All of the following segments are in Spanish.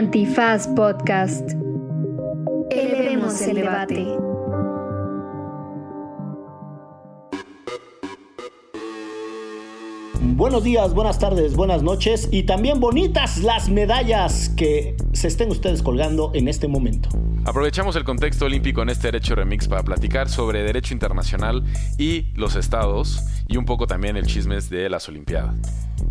Antifaz Podcast. Elevemos el debate. Buenos días, buenas tardes, buenas noches y también bonitas las medallas que se estén ustedes colgando en este momento. Aprovechamos el contexto olímpico en este Derecho Remix para platicar sobre derecho internacional y los estados y un poco también el chismes de las Olimpiadas.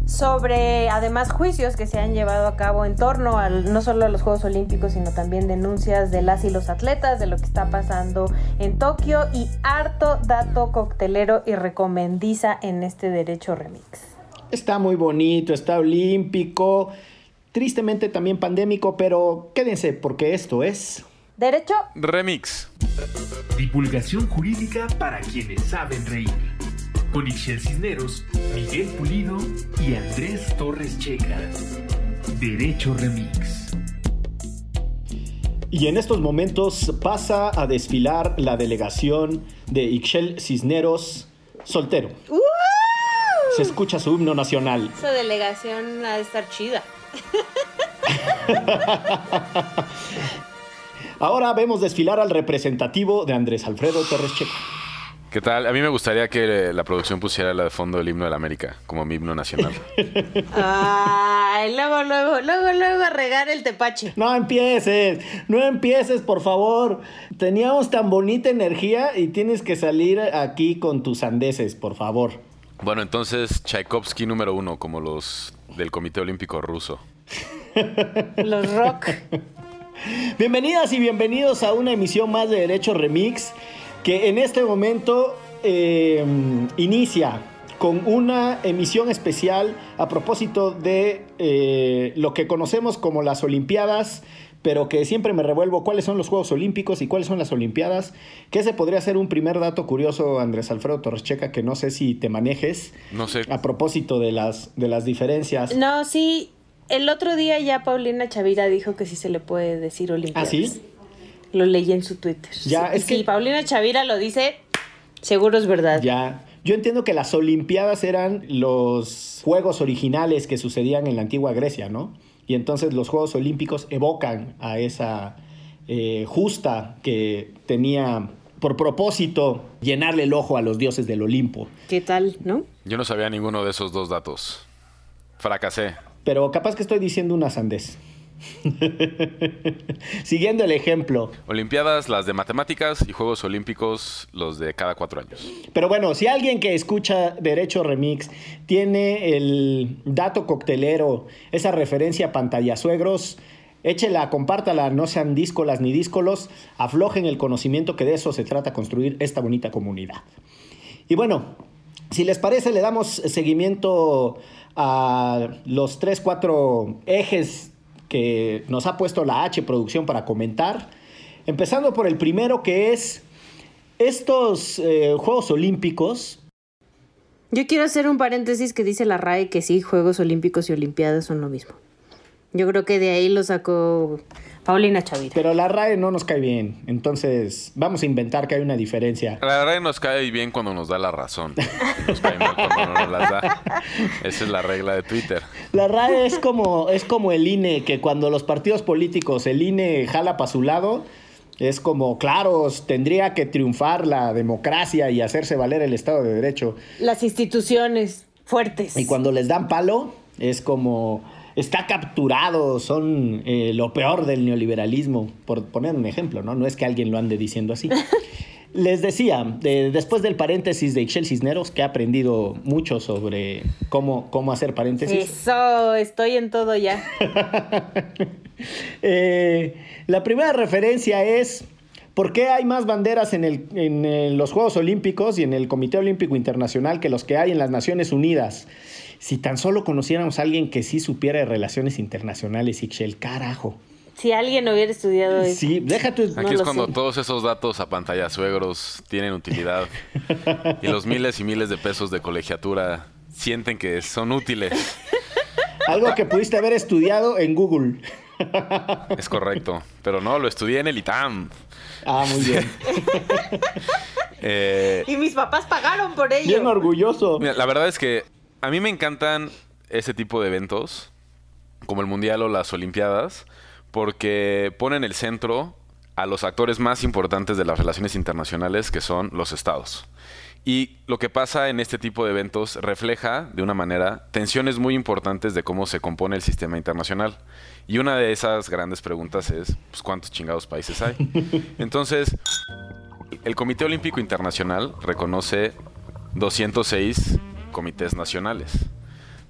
Sobre además juicios que se han llevado a cabo en torno al, no solo a los Juegos Olímpicos, sino también denuncias de las y los atletas, de lo que está pasando en Tokio y harto dato coctelero y recomendiza en este Derecho Remix. Está muy bonito, está olímpico, tristemente también pandémico, pero quédense porque esto es... Derecho Remix. Divulgación jurídica para quienes saben reír. Con Ixel Cisneros, Miguel Pulido y Andrés Torres Checa. Derecho Remix. Y en estos momentos pasa a desfilar la delegación de Ixchel Cisneros soltero. Se escucha su himno nacional. Esa delegación ha de estar chida. Ahora vemos desfilar al representativo de Andrés Alfredo Torres Checo. ¿Qué tal? A mí me gustaría que la producción pusiera la de fondo del himno de la América como mi himno nacional. Ay, luego, luego, luego, luego a regar el tepache. No empieces, no empieces, por favor. Teníamos tan bonita energía y tienes que salir aquí con tus andeses, por favor. Bueno, entonces Tchaikovsky número uno, como los del Comité Olímpico Ruso. Los rock. Bienvenidas y bienvenidos a una emisión más de Derecho Remix que en este momento eh, inicia con una emisión especial a propósito de eh, lo que conocemos como las Olimpiadas, pero que siempre me revuelvo cuáles son los Juegos Olímpicos y cuáles son las Olimpiadas, que ese podría ser un primer dato curioso, Andrés Alfredo Torrescheca, que no sé si te manejes. No sé. A propósito de las, de las diferencias. No, sí. El otro día ya Paulina Chavira dijo que sí se le puede decir Olimpiadas. ¿Ah, sí? Lo leí en su Twitter. Ya, sí, es que- Si Paulina Chavira lo dice, seguro es verdad. Ya. Yo entiendo que las Olimpiadas eran los juegos originales que sucedían en la antigua Grecia, ¿no? Y entonces los Juegos Olímpicos evocan a esa eh, justa que tenía por propósito llenarle el ojo a los dioses del Olimpo. ¿Qué tal, no? Yo no sabía ninguno de esos dos datos. Fracasé. Pero capaz que estoy diciendo una sandez. Siguiendo el ejemplo. Olimpiadas, las de matemáticas y Juegos Olímpicos, los de cada cuatro años. Pero bueno, si alguien que escucha Derecho Remix tiene el dato coctelero, esa referencia a pantallasuegros, échela, compártala, no sean díscolas ni díscolos, aflojen el conocimiento que de eso se trata construir esta bonita comunidad. Y bueno, si les parece, le damos seguimiento a los tres, cuatro ejes que nos ha puesto la H Producción para comentar. Empezando por el primero que es estos eh, Juegos Olímpicos. Yo quiero hacer un paréntesis que dice la RAE que sí, Juegos Olímpicos y Olimpiadas son lo mismo. Yo creo que de ahí lo sacó Paulina Chavira. Pero la RAE no nos cae bien. Entonces vamos a inventar que hay una diferencia. La verdad nos cae bien cuando nos da la razón. Nos cae mal cuando no nos las da. Esa es la regla de Twitter. La RAE es como, es como el INE, que cuando los partidos políticos, el INE jala para su lado, es como, claro, tendría que triunfar la democracia y hacerse valer el Estado de Derecho. Las instituciones fuertes. Y cuando les dan palo, es como, está capturado, son eh, lo peor del neoliberalismo, por poner un ejemplo, ¿no? No es que alguien lo ande diciendo así. Les decía, de- después del paréntesis de Ixchel Cisneros, que he aprendido mucho sobre cómo, cómo hacer paréntesis. Eso, estoy en todo ya. Eh, la primera referencia es por qué hay más banderas en, el- en, los Juegos Olímpicos y en el Comité Olímpico Internacional que los que hay en las Naciones Unidas. Si tan solo conociéramos a alguien que sí supiera de relaciones internacionales, Ixchel, carajo. Si alguien hubiera estudiado eso. Sí, déjate. No Aquí es cuando sé. todos esos datos a pantalla suegros tienen utilidad y los miles y miles de pesos de colegiatura sienten que son útiles. Algo que pudiste haber estudiado en Google. Es correcto. Pero no, lo estudié en el ITAM. Ah, muy bien. Eh, Y mis papás pagaron por ello. Bien orgulloso. Mira, la verdad es que a mí me encantan ese tipo de eventos, como el Mundial o las Olimpiadas, porque pone en el centro a los actores más importantes de las relaciones internacionales, que son los estados. Y lo que pasa en este tipo de eventos refleja, de una manera, tensiones muy importantes de cómo se compone el sistema internacional. Y una de esas grandes preguntas es, pues, ¿cuántos chingados países hay? Entonces, el Comité Olímpico Internacional reconoce 206 comités nacionales.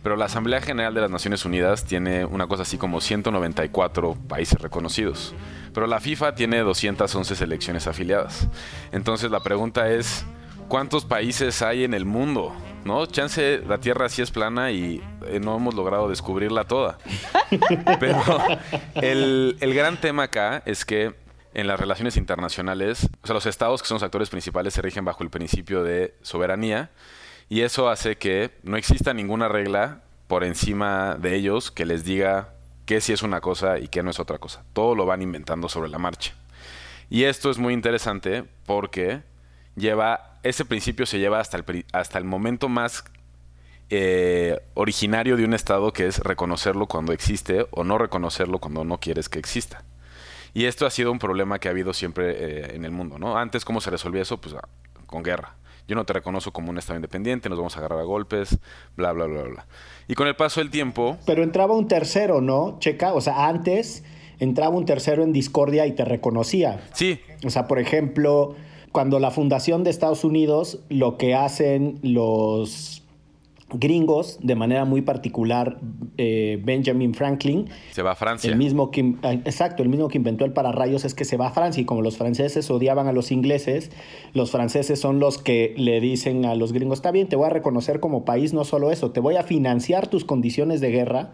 Pero la Asamblea General de las Naciones Unidas tiene una cosa así como 194 países reconocidos. Pero la FIFA tiene 211 selecciones afiliadas. Entonces la pregunta es, ¿cuántos países hay en el mundo? ¿No? Chance, la Tierra sí es plana y eh, no hemos logrado descubrirla toda. Pero el, el gran tema acá es que en las relaciones internacionales, o sea, los estados que son los actores principales se rigen bajo el principio de soberanía y eso hace que no exista ninguna regla por encima de ellos que les diga qué sí es una cosa y qué no es otra cosa. Todo lo van inventando sobre la marcha. Y esto es muy interesante porque lleva, ese principio se lleva hasta el, hasta el momento más eh, originario de un Estado, que es reconocerlo cuando existe o no reconocerlo cuando no quieres que exista. Y esto ha sido un problema que ha habido siempre eh, en el mundo, ¿no? Antes, ¿cómo se resolvía eso? Pues ah, con guerra yo no te reconozco como un Estado independiente, nos vamos a agarrar a golpes, bla, bla, bla, bla. Y con el paso del tiempo... Pero entraba un tercero, ¿no? Checa, o sea, antes entraba un tercero en discordia y te reconocía. Sí. O sea, por ejemplo, cuando la fundación de Estados Unidos, lo que hacen los gringos, de manera muy particular eh, Benjamin Franklin. Se va a Francia. El mismo que, ah, exacto, el mismo que inventó el pararrayos es que se va a Francia y como los franceses odiaban a los ingleses, los franceses son los que le dicen a los gringos, está bien, te voy a reconocer como país, no solo eso, te voy a financiar tus condiciones de guerra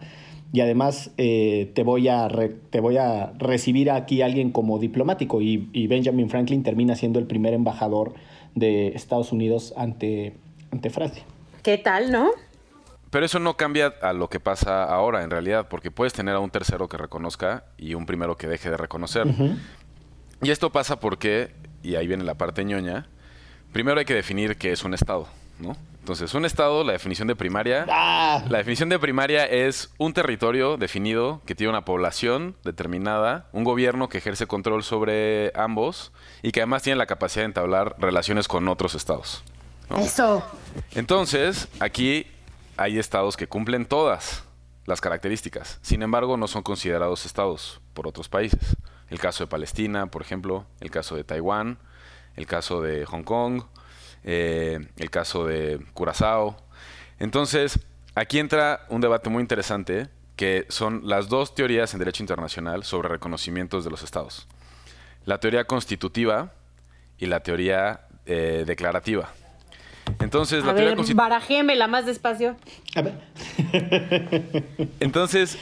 y además eh, te, voy a te voy a recibir aquí a alguien como diplomático y, y Benjamin Franklin termina siendo el primer embajador de Estados Unidos ante, ante Francia. ¿Qué tal, no? Pero eso no cambia a lo que pasa ahora en realidad, porque puedes tener a un tercero que reconozca y un primero que deje de reconocer. Y esto pasa porque, y ahí viene la parte ñoña, primero hay que definir qué es un Estado, ¿no? Entonces, un Estado, la definición de primaria, ¡Ah! la definición de primaria es un territorio definido que tiene una población determinada, un gobierno que ejerce control sobre ambos y que además tiene la capacidad de entablar relaciones con otros estados. Eso. Entonces, aquí hay estados que cumplen todas las características. Sin embargo, no son considerados estados por otros países. El caso de Palestina, por ejemplo, el caso de Taiwán, el caso de Hong Kong, eh, el caso de Curazao. Entonces, aquí entra un debate muy interesante que son las dos teorías en derecho internacional sobre reconocimientos de los estados. La teoría constitutiva y la teoría eh, declarativa. Entonces, A la teoría ver, constitu- barajémela más despacio. A ver. Entonces,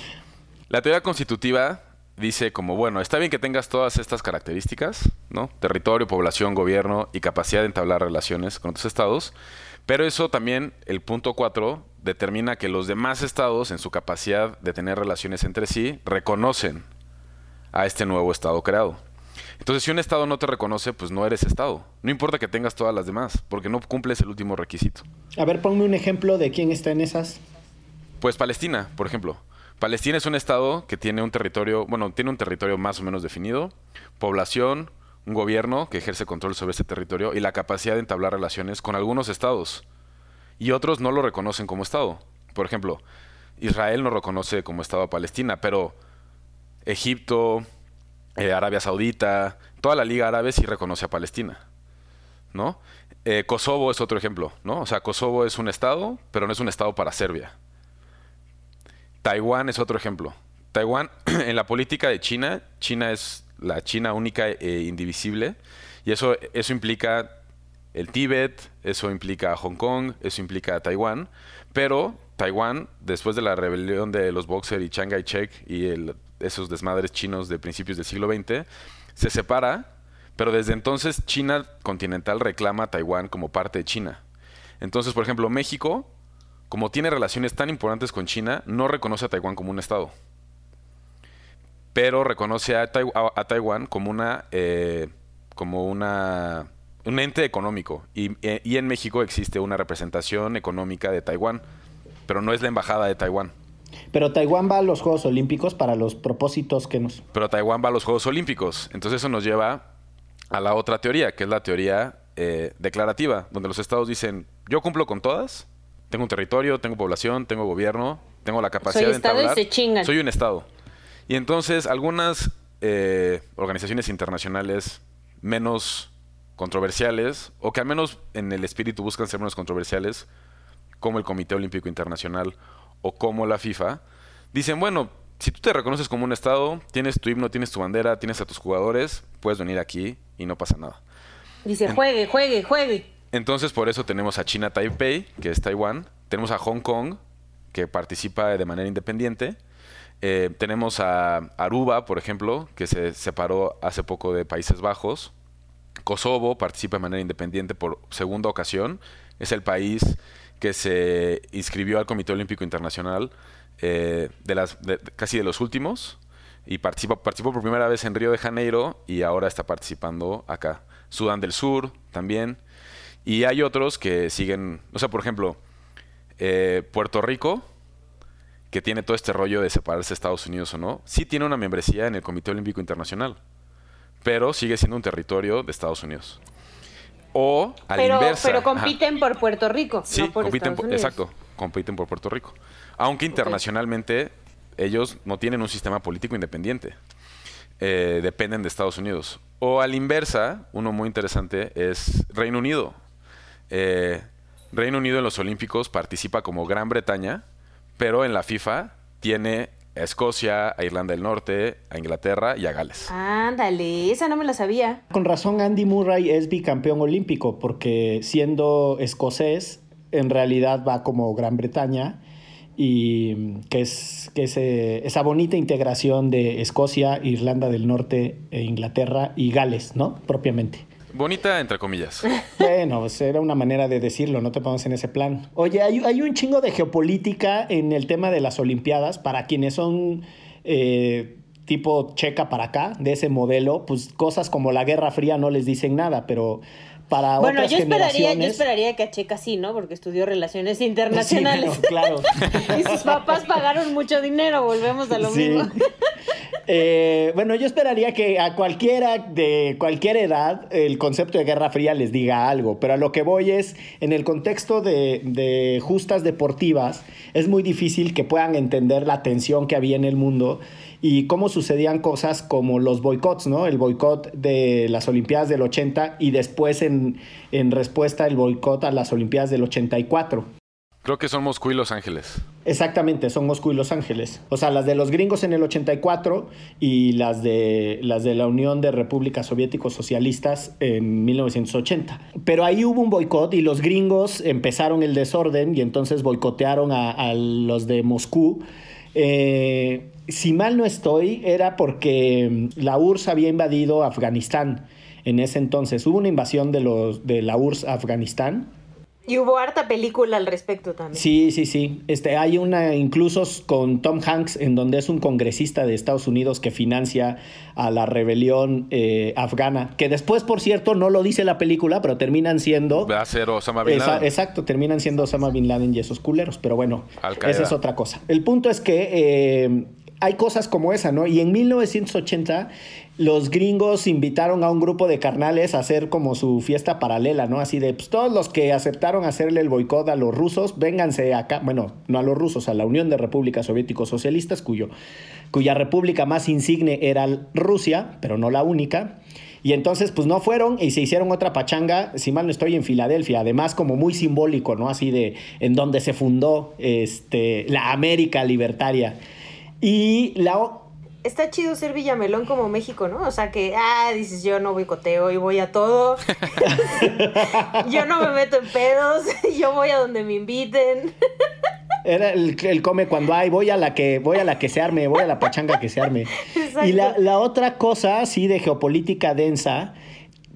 la teoría constitutiva dice como, bueno, está bien que tengas todas estas características, ¿no? Territorio, población, gobierno y capacidad de entablar relaciones con otros estados, pero eso también, el punto 4, determina que los demás estados, en su capacidad de tener relaciones entre sí, reconocen a este nuevo estado creado. Entonces, si un estado no te reconoce, pues no eres estado. No importa que tengas todas las demás, porque no cumples el último requisito. A ver, ponme un ejemplo de quién está en esas. Pues Palestina, por ejemplo. Palestina es un estado que tiene un territorio, bueno, tiene un territorio más o menos definido, población, un gobierno que ejerce control sobre ese territorio y la capacidad de entablar relaciones con algunos estados. Y otros no lo reconocen como estado. Por ejemplo, Israel no reconoce como estado a Palestina, pero Egipto, eh, Arabia Saudita, toda la Liga Árabe sí reconoce a Palestina. ¿No? Eh, Kosovo es otro ejemplo, ¿no? O sea, Kosovo es un estado, pero no es un estado para Serbia. Taiwán es otro ejemplo. Taiwán, en la política de China, China es la China única e indivisible. Y eso, eso implica el Tíbet, eso implica Hong Kong, eso implica Taiwán. Pero Taiwán, después de la rebelión de los Boxer y Chiang Kai-shek y el- esos desmadres chinos de principios del siglo XX, se separa, pero desde entonces China continental reclama a Taiwán como parte de China. Entonces, por ejemplo, México, como tiene relaciones tan importantes con China, no reconoce a Taiwán como un estado. Pero reconoce a, a- Taiwán como una eh, como una un ente económico. Y, eh, y en México existe una representación económica de Taiwán, pero no es la embajada de Taiwán. Pero Taiwán va a los Juegos Olímpicos para los propósitos que nos... Pero Taiwán va a los Juegos Olímpicos. Entonces eso nos lleva a la otra teoría, que es la teoría eh, declarativa, donde los estados dicen, yo cumplo con todas, tengo un territorio, tengo población, tengo gobierno, tengo la capacidad Soy de estado y entablar. se chingan. Soy un estado. Y entonces algunas eh, organizaciones internacionales menos controversiales, o que al menos en el espíritu buscan ser menos controversiales, como el Comité Olímpico Internacional o como la FIFA, dicen, bueno, si tú te reconoces como un Estado, tienes tu himno, tienes tu bandera, tienes a tus jugadores, puedes venir aquí y no pasa nada. Dice, juegue, juegue, juegue. Entonces por eso tenemos a China Taipei, que es Taiwán, tenemos a Hong Kong, que participa de manera independiente, Eh, tenemos a Aruba, por ejemplo, que se separó hace poco de Países Bajos, Kosovo participa de manera independiente por segunda ocasión. Es el país que se inscribió al Comité Olímpico Internacional eh, de las, de- casi de los últimos y participa, participó por primera vez en Río de Janeiro y ahora está participando acá. Sudán del Sur también. Y hay otros que siguen, o sea, por ejemplo, eh, Puerto Rico, que tiene todo este rollo de separarse de Estados Unidos o no, sí tiene una membresía en el Comité Olímpico Internacional pero sigue siendo un territorio de Estados Unidos. O a la Pero, inversa. pero ajá. compiten por Puerto Rico, Sí, no por compiten por- exacto, compiten por Puerto Rico. Aunque internacionalmente ellos no tienen un sistema político independiente. Eh, dependen de Estados Unidos. O a la inversa, uno muy interesante es Reino Unido. Eh, Reino Unido en los Olímpicos participa como Gran Bretaña, pero en la FIFA tiene a Escocia, a Irlanda del Norte, a Inglaterra y a Gales. Ándale, esa no me la sabía. Con razón Andy Murray es bicampeón olímpico porque siendo escocés en realidad va como Gran Bretaña y que es, que es eh, esa bonita integración de Escocia, Irlanda del Norte, e Inglaterra y Gales, ¿no? Propiamente. Bonita entre comillas. Bueno, pues era una manera de decirlo, no te pongas en ese plan. Oye, hay, hay un chingo de geopolítica en el tema de las Olimpiadas para quienes son eh, tipo checa para acá, de ese modelo, pues cosas como la Guerra Fría no les dicen nada, pero para Bueno, otras yo esperaría, yo esperaría que a Checa sí, ¿no? Porque estudió relaciones Sí, internacionales. bueno, claro. y sus papás pagaron mucho dinero, volvemos a lo Sí. mismo. Eh, bueno, yo esperaría que a cualquiera de cualquier edad el concepto de Guerra Fría les diga algo, pero a lo que voy es, en el contexto de, justas deportivas, es muy difícil que puedan entender la tensión que había en el mundo y cómo sucedían cosas como los boicots, ¿no? El boicot de las Olimpiadas del 80 y después en, en respuesta el boicot a las Olimpiadas del 84. Creo que son Moscú y Los Ángeles. Exactamente, son Moscú y Los Ángeles. O sea, las de los gringos en el 84 y las de, las de la Unión de Repúblicas Soviéticos Socialistas en 1980. Pero ahí hubo un boicot y los gringos empezaron el desorden y entonces boicotearon a, los de Moscú. Eh, si mal no estoy, era porque la URSS había invadido Afganistán en ese entonces. Hubo una invasión de, de la URSS a Afganistán. Y hubo harta película al respecto también. Sí, sí, sí. Este, hay una incluso con Tom Hanks en donde es un congresista de Estados Unidos que financia a la rebelión eh, afgana, que después, por cierto, no lo dice la película, pero terminan siendo... Va a ser Osama Bin Esa- Laden. exacto, terminan siendo Osama Bin Laden y esos culeros, pero bueno, esa es otra cosa. El punto es que eh, hay cosas como esa, ¿no? Y en 1980 los gringos invitaron a un grupo de carnales a hacer como su fiesta paralela, ¿no? Así de, pues todos los que aceptaron hacerle el boicot a los rusos, vénganse acá, bueno, no a los rusos, a la Unión de Repúblicas Soviéticos Socialistas, cuya república más insigne era Rusia, pero no la única. Y entonces, pues no fueron y se hicieron otra pachanga, si mal no estoy, en Filadelfia, además como muy simbólico, ¿no? Así de en donde se fundó este, la América libertaria. Y la, Está chido ser Villamelón como México, ¿no? O sea que, ah, dices, yo no boicoteo y voy a todo. yo no me meto en pedos, yo voy a donde me inviten. Era el, el come cuando hay, voy a la que, voy a la que se arme, voy a la pachanga que se arme. Exacto. Y la, la otra cosa, así de geopolítica densa,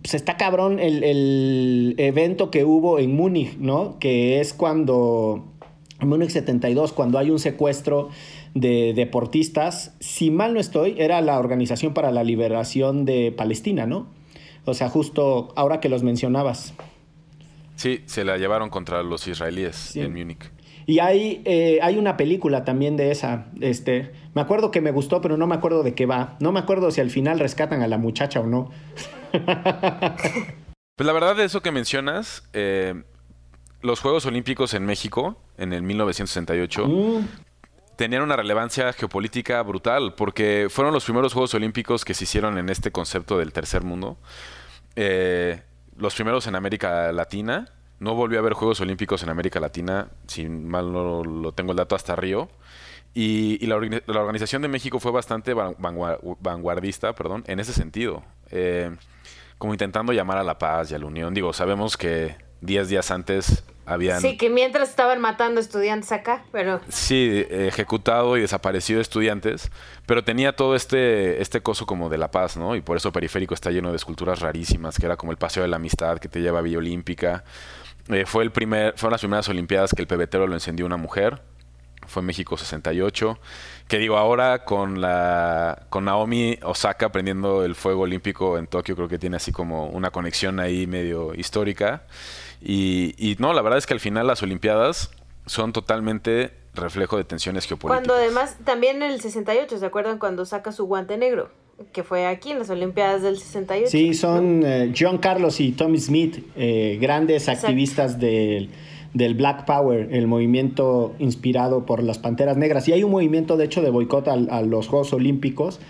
pues está cabrón el, el evento que hubo en Múnich, ¿no? Que es cuando, en Múnich 72, cuando hay un secuestro de deportistas, si mal no estoy, era la Organización para la Liberación de Palestina, ¿no? O sea, justo ahora que los mencionabas. Sí, se la llevaron contra los israelíes Sí. en Múnich. Y hay, eh, hay una película también de esa. Este, me acuerdo que me gustó, pero no me acuerdo de qué va. No me acuerdo si al final rescatan a la muchacha o no. pues la verdad de eso que mencionas, eh, los Juegos Olímpicos en México, en el 1968, mm. Tenían una relevancia geopolítica brutal, porque fueron los primeros Juegos Olímpicos que se hicieron en este concepto del tercer mundo. Eh, los primeros en América Latina no volvió a haber Juegos Olímpicos en América Latina, si mal no lo tengo el dato, hasta Río. Y, la, Organización de México fue bastante vanguardista perdón, en ese sentido. Eh, como intentando llamar a la paz y a la unión. Digo, sabemos que 10 días antes habían... Sí, que mientras estaban matando estudiantes acá, pero... Sí, ejecutado y desaparecido estudiantes, pero tenía todo este, este coso como de la paz, ¿no? Y por eso Periférico está lleno de esculturas rarísimas, que era como el Paseo de la Amistad que te lleva a Villa Olímpica. Eh, fue el primer, fueron las primeras Olimpiadas que el pebetero lo encendió una mujer. Fue en México 68. Que digo, ahora con la con Naomi Osaka prendiendo el fuego olímpico en Tokio, creo que tiene así como una conexión ahí medio histórica. Y, y no, la verdad es que al final las Olimpiadas son totalmente reflejo de tensiones geopolíticas. Cuando además, también en el 68, ¿se acuerdan cuando saca su guante negro? que fue aquí en las Olimpiadas del 68. Sí, son eh, John Carlos y Tommy Smith, eh, grandes activistas del, Black Power, el movimiento inspirado por las Panteras Negras. Y hay un movimiento, de hecho, de boicot a, los Juegos Olímpicos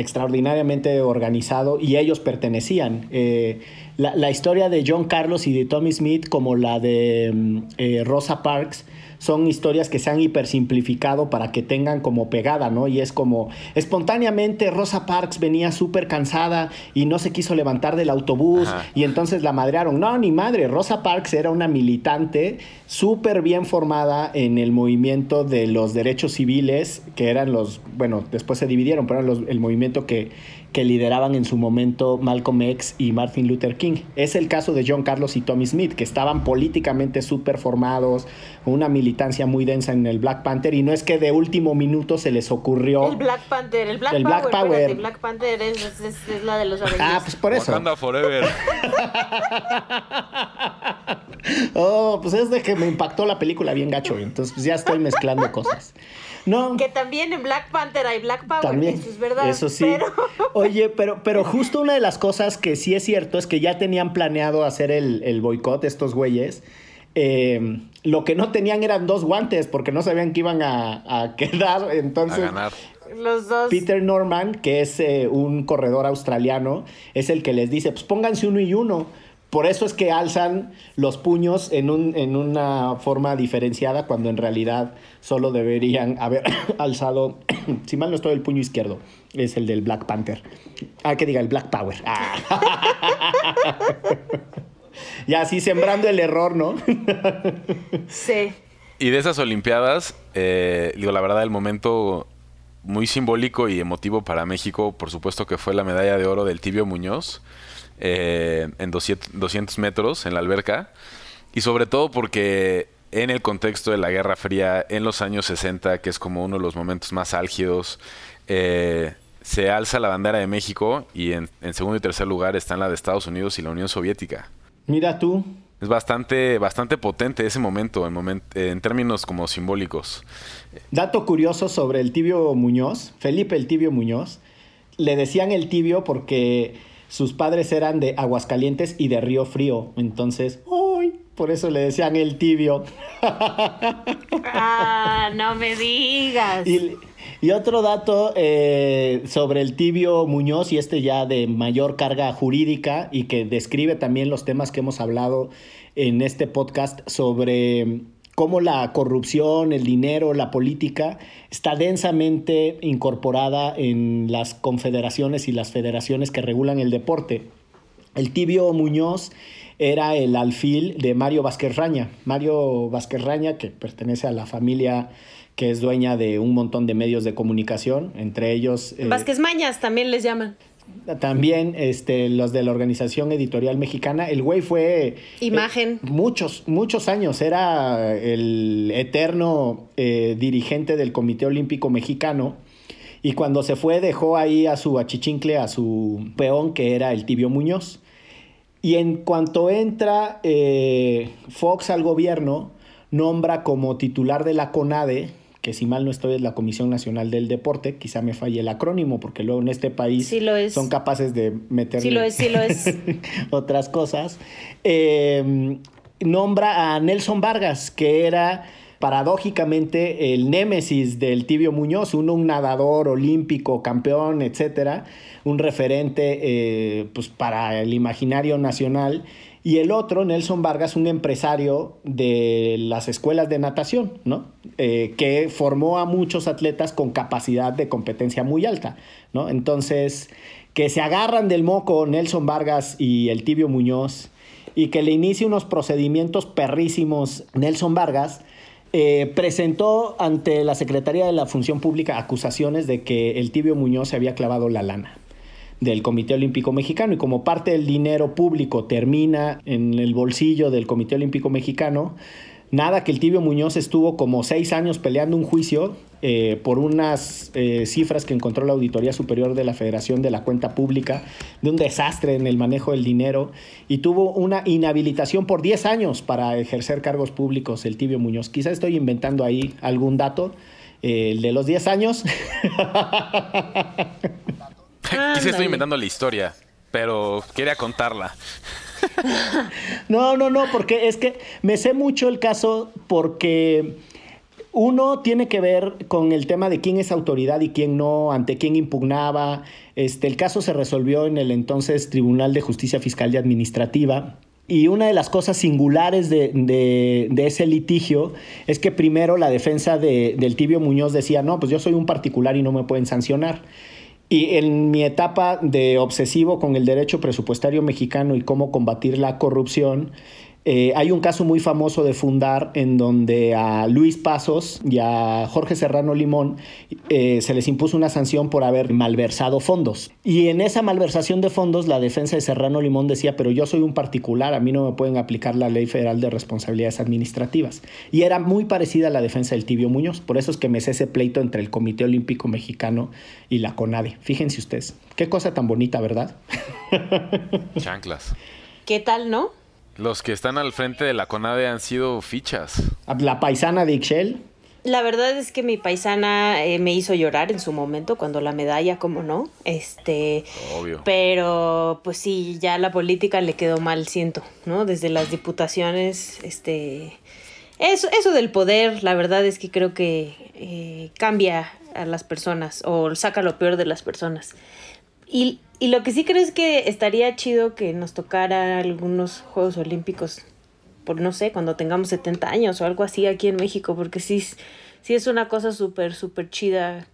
extraordinariamente organizado y ellos pertenecían. Eh, la, la, historia de John Carlos y de Tommy Smith, como la de mm, Rosa Parks, son historias que se han hipersimplificado para que tengan como pegada, ¿no? Y es como, espontáneamente Rosa Parks venía súper cansada y no se quiso levantar del autobús y entonces la madrearon. No, ni madre, Rosa Parks era una militante súper bien formada en el movimiento de los derechos civiles, que eran los, bueno, después se dividieron, pero eran el movimiento que que lideraban en su momento Malcolm X y Martin Luther King. Es el caso de John Carlos y Tommy Smith, que estaban políticamente súper formados, una militancia muy densa en el Black Panther, y no es que de último minuto se les ocurrió... El Black Panther, el Black, Power. Black Panther es, la de los Ah, pues por eso. Wakanda Forever. oh, pues es de que me impactó la película bien gacho, entonces pues ya estoy mezclando cosas. No. Que también en Black Panther hay Black Power. También. Eso es verdad. Eso sí. Oye, pero, pero justo una de las cosas que sí es cierto es que ya tenían planeado hacer el, el boicot estos güeyes. Eh, lo que no tenían eran dos guantes porque no sabían que iban a, quedar. Entonces, a ganar. Los dos. Peter Norman, que es eh, un corredor australiano, es el que les dice, pues pónganse uno y uno. Por eso es que alzan los puños en, un, en una forma diferenciada cuando en realidad solo deberían haber alzado, si mal no estoy, el puño izquierdo. Es el del Black Panther. Ah, que diga el Black Power. Ah. y así sembrando el error, ¿no? sí. Y de esas Olimpiadas, eh, digo, la verdad, el momento muy simbólico y emotivo para México, por supuesto que fue la medalla de oro del Tibio Muñoz eh, en 200, metros en la alberca. Y sobre todo porque en el contexto de la Guerra Fría en los años 60, que es como uno de los momentos más álgidos, eh, se alza la bandera de México y en, segundo y tercer lugar están la de Estados Unidos y la Unión Soviética. Mira tú. Es bastante, bastante potente ese momento en, en términos como simbólicos. Dato curioso sobre el tibio Muñoz, Felipe el tibio Muñoz. Le decían el tibio porque sus padres eran de Aguascalientes y de Río Frío. Entonces, ¡ay! Por eso le decían el tibio. ah, no me digas. Y, otro dato eh, sobre el tibio Muñoz, y este ya de mayor carga jurídica y que describe también los temas que hemos hablado en este podcast sobre cómo la corrupción, el dinero, la política está densamente incorporada en las confederaciones y las federaciones que regulan el deporte. El tibio Muñoz era el alfil de Mario Vázquez Raña. Mario Vázquez Raña, que pertenece a la familia que es dueña de un montón de medios de comunicación, entre ellos... Eh, Vázquez Mañas también les llaman también este, los de la Organización Editorial Mexicana. El güey fue... Eh, Imagen. muchos, muchos años. Era el eterno eh, dirigente del Comité Olímpico Mexicano. Y cuando se fue dejó ahí a su achichincle, a su peón, que era el Tibio Muñoz. Y en cuanto entra eh, Fox al gobierno, nombra como titular de la CONADE, que si mal no estoy es la Comisión Nacional del Deporte, quizá me falle el acrónimo, porque luego en este país Sí lo es. son capaces de meterle Sí lo es, sí lo es. otras cosas. Eh, nombra a Nelson Vargas, que era paradójicamente el némesis del Tibio Muñoz, uno un nadador olímpico, campeón, etcétera, un referente eh, pues para el imaginario nacional. Y el otro, Nelson Vargas, un empresario de las escuelas de natación, ¿no? Eh, que formó a muchos atletas con capacidad de competencia muy alta, ¿no? Entonces, que se agarran del moco Nelson Vargas y el Tibio Muñoz y que le inicie unos procedimientos perrísimos Nelson Vargas, eh, presentó ante la Secretaría de la Función Pública acusaciones de que el Tibio Muñoz se había clavado la lana del Comité Olímpico Mexicano y como parte del dinero público termina en el bolsillo del Comité Olímpico Mexicano, nada que el Tibio Muñoz estuvo como seis años peleando un juicio eh, por unas eh, cifras que encontró la Auditoría Superior de la Federación de la Cuenta Pública, de un desastre en el manejo del dinero, y tuvo una inhabilitación por 10 años para ejercer cargos públicos el Tibio Muñoz. Quizá estoy inventando ahí algún dato, eh, el de los 10 años. Quizá estoy inventando la historia, pero quería contarla. No, no, no, porque es que me sé mucho el caso porque uno tiene que ver con el tema de quién es autoridad y quién no, ante quién impugnaba. Este, el caso se resolvió en el entonces Tribunal de Justicia Fiscal y Administrativa. Y una de las cosas singulares de, de- de ese litigio es que primero la defensa de- del tibio Muñoz decía, no, pues yo soy un particular y no me pueden sancionar. Y en mi etapa de obsesivo con el derecho presupuestario mexicano y cómo combatir la corrupción, eh, hay un caso muy famoso de fundar en donde a Luis Pasos y a Jorge Serrano Limón eh, se les impuso una sanción por haber malversado fondos. Y en esa malversación de fondos, la defensa de Serrano Limón decía, pero yo soy un particular, a mí no me pueden aplicar la Ley Federal de Responsabilidades Administrativas. Y era muy parecida a la defensa del Tibio Muñoz. Por eso es que me sé ese pleito entre el Comité Olímpico Mexicano y la CONADE. Fíjense ustedes. Qué cosa tan bonita, ¿verdad? Chanclas. ¿Qué tal, no? Los que están al frente de la CONADE han sido fichas. La paisana de Ixchel. La verdad es que mi paisana eh, me hizo llorar en su momento cuando la medalla, como no, este, Obvio. pero pues sí, ya la política le quedó mal, siento, ¿no? Desde las diputaciones, este, eso, eso del poder, la verdad es que creo que eh, cambia a las personas o saca lo peor de las personas. Y, y lo que sí creo es que estaría chido que nos tocara algunos Juegos Olímpicos por no sé, cuando tengamos 70 años o algo así aquí en México, porque sí, es- sí es una cosa súper, súper chida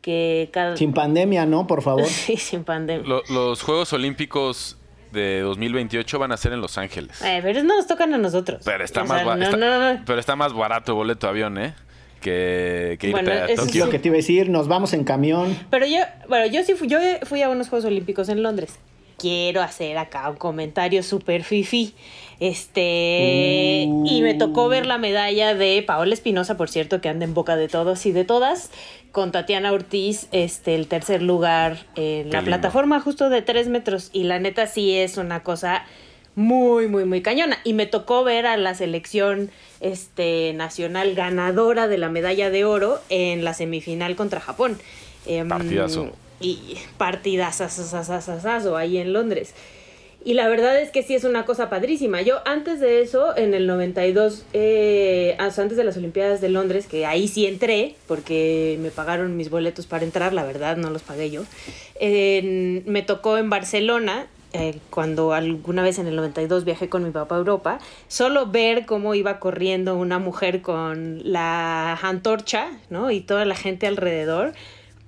que cada... Sin pandemia, ¿no? Por favor. Sí, sin pandemia. Lo- los Juegos Olímpicos de 2028 van a ser en Los Ángeles. Eh, pero no nos tocan a nosotros. Pero está, O más sea, no, está- no, no. pero está más barato el boleto de avión, ¿eh? Que, que Bueno, a eso Es Tokio. lo que te iba a decir, nos vamos en camión. Pero yo, bueno, yo sí fui, yo fui a unos Juegos Olímpicos en Londres. Quiero hacer acá un comentario súper fifi. Este. Uh. Y me tocó ver la medalla de Paola Espinosa, por cierto, que anda en boca de todos y de todas. Con Tatiana Ortiz, este, el tercer lugar en la lindo. plataforma justo de tres metros. Y la neta sí es una cosa muy, muy, muy cañona. Y me tocó ver a la selección este, nacional ganadora de la medalla de oro en la semifinal contra Japón. Em, Partidazo. Y partidazo ahí en Londres. Y la verdad es que sí es una cosa padrísima. Yo antes de eso, en el 92, eh, sea, antes de las Olimpiadas de Londres, que ahí sí entré, porque me pagaron mis boletos para entrar, la verdad, no los pagué yo. en- me tocó en Barcelona, eh, cuando alguna vez en el 92 viajé con mi papá a Europa, solo ver cómo iba corriendo una mujer con la antorcha, ¿no? Y toda la gente alrededor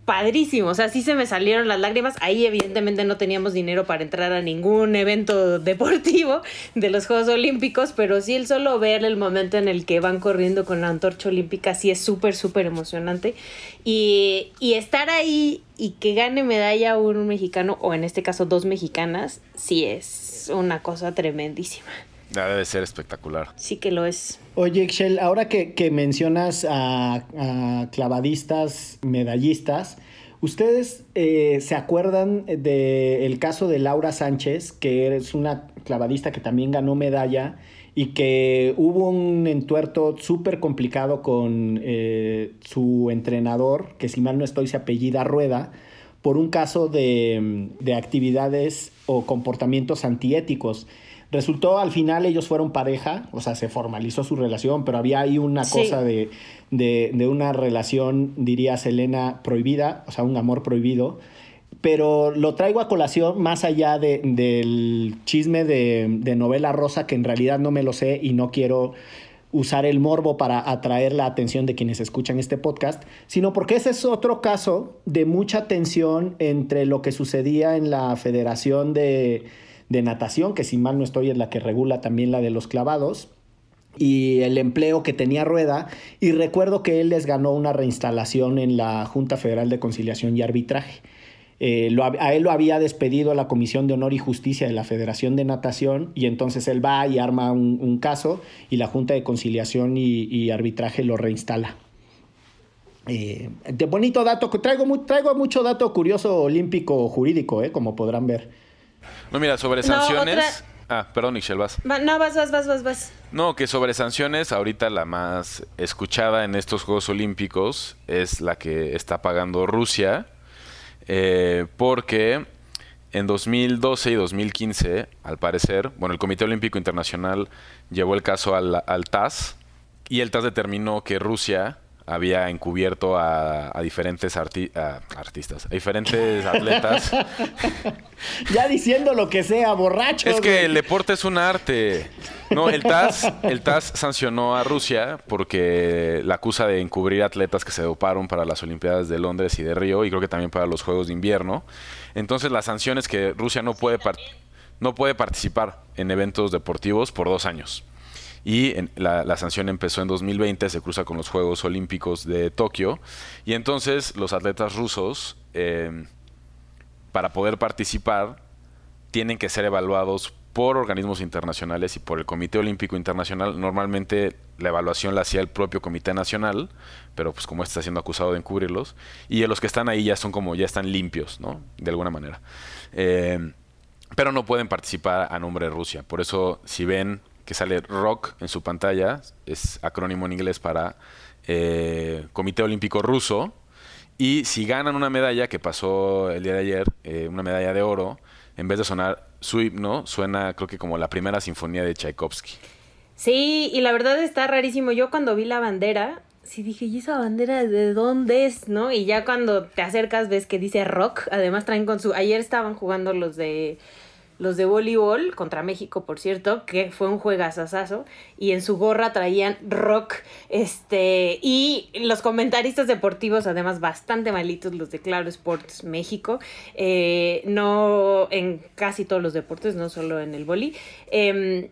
padrísimo, o sea, sí se me salieron las lágrimas. Ahí evidentemente no teníamos dinero para entrar a ningún evento deportivo de los Juegos Olímpicos, pero sí el solo ver el momento en el que van corriendo con la antorcha olímpica sí es súper, súper emocionante. Y, y estar ahí y que gane medalla un mexicano, o en este caso dos mexicanas, sí es una cosa tremendísima. Ya debe ser espectacular. Sí que lo es. Oye, Ixchel, ahora que, que mencionas a, a clavadistas, medallistas, ¿Ustedes eh, se acuerdan del caso de Laura Sánchez, que es una clavadista que también ganó medalla y que hubo un entuerto súper complicado con eh, su entrenador, que si mal no estoy se apellida Rueda, por un caso de, de actividades o comportamientos antiéticos? Resultó al final ellos fueron pareja, o sea, se formalizó su relación, pero había ahí una cosa de, de, una relación, diría Selena, prohibida, o sea, un amor prohibido. Pero lo traigo a colación más allá de, del chisme de, de novela rosa, que en realidad no me lo sé y no quiero usar el morbo para atraer la atención de quienes escuchan este podcast, sino porque ese es otro caso de mucha tensión entre lo que sucedía en la Federación de, de natación, que si mal no estoy es la que regula también la de los clavados, y el empleo que tenía Rueda. Y recuerdo que él les ganó una reinstalación en la Junta Federal de Conciliación y Arbitraje. Eh, a él lo había despedido la Comisión de Honor y Justicia de la Federación de Natación y entonces él va y arma un, caso y la Junta de Conciliación y, Arbitraje lo reinstala. Eh, de bonito dato, traigo, traigo mucho dato curioso olímpico jurídico, eh, como podrán ver. No, mira, sobre sanciones. Ah, perdón, Michelle, vas. no, vas, vas, vas, vas, vas. No, que sobre sanciones, ahorita la más escuchada en estos Juegos Olímpicos es la que está pagando Rusia, eh, porque en 2012 y 2015, al parecer, bueno, el Comité Olímpico Internacional llevó el caso al, al TAS y el TAS determinó que Rusia había encubierto a, diferentes artistas, a diferentes atletas. ya diciendo lo que sea, borracho. Es que el deporte es un arte. No, el TAS, el TAS sancionó a Rusia porque la acusa de encubrir atletas que se doparon para las Olimpiadas de Londres y de Río y creo que también para los Juegos de Invierno. Entonces la sanción es que Rusia no puede, no puede participar en eventos deportivos por dos años y la, sanción empezó en 2020, se cruza con los Juegos Olímpicos de Tokio y entonces los atletas rusos eh, para poder participar tienen que ser evaluados por organismos internacionales y por el Comité Olímpico Internacional. Normalmente la evaluación la hacía el propio Comité Nacional, pero pues como está siendo acusado de encubrirlos, y los que están ahí ya son como, ya están limpios, ¿no? De alguna manera. Eh, pero no pueden participar a nombre de Rusia. Por eso, si ven que sale ROC en su pantalla, es acrónimo en inglés para eh, Comité Olímpico Ruso. Y si ganan una medalla, que pasó el día de ayer, eh, una medalla de oro, en vez de sonar su himno, suena creo que como la primera sinfonía de Tchaikovsky. Sí, y la verdad está rarísimo. Yo cuando vi la bandera, sí dije, ¿y esa bandera de dónde es? ¿No? Y ya cuando te acercas ves que dice rock. Además traen con su... Ayer estaban jugando los de los de voleibol contra México, por cierto, que fue un juegazazazo, y en su gorra traían rock, este, y los comentaristas deportivos, además bastante malitos, los de Claro Sports México, eh, no en casi todos los deportes, no solo en el boli, em,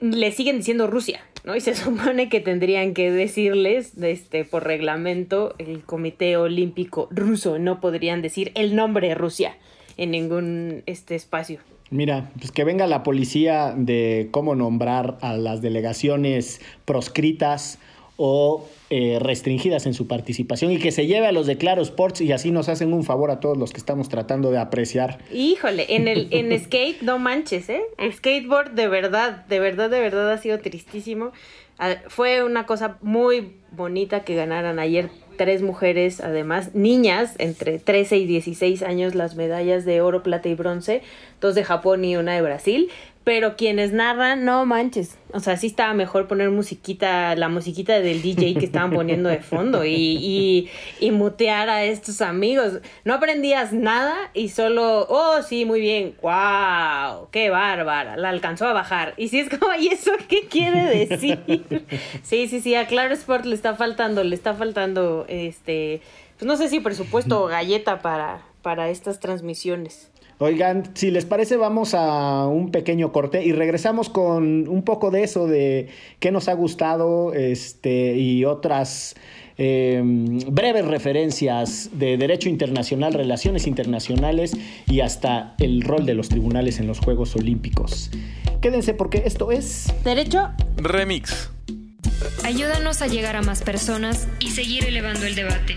le siguen diciendo Rusia, ¿no? Y se supone que tendrían que decirles, este, por reglamento, el Comité Olímpico Ruso, no podrían decir el nombre Rusia en ningún este espacio. Mira, pues que venga la policía de cómo nombrar a las delegaciones proscritas o eh, restringidas en su participación y que se lleve a los de Claro Sports y así nos hacen un favor a todos los que estamos tratando de apreciar. Híjole, en el en skate no manches, ¿eh? El skateboard de verdad, de verdad, de verdad ha sido tristísimo. Ah, fue una cosa muy bonita que ganaran ayer tres mujeres, además, niñas, entre 13 y 16 años, las medallas de oro, plata y bronce, dos de Japón y una de Brasil. Pero quienes narran, no manches. O sea, sí estaba mejor poner musiquita, la musiquita del DJ que estaban poniendo de fondo y, y, mutear a estos amigos. No aprendías nada y solo, oh, sí, muy bien, wow, qué bárbara, la alcanzó a bajar. Y si es como, ¿y eso qué quiere decir? sí, sí, sí, a Claro Sport le está faltando, le está faltando, este, pues no sé si presupuesto o galleta para, para estas transmisiones. Oigan, si les parece, vamos a un pequeño corte y regresamos con un poco de eso, de qué nos ha gustado este, y otras em, breves referencias de derecho internacional, relaciones internacionales y hasta el rol de los tribunales en los Juegos Olímpicos. Quédense porque esto es... Derecho Remix. Ayúdanos a llegar a más personas y seguir elevando el debate.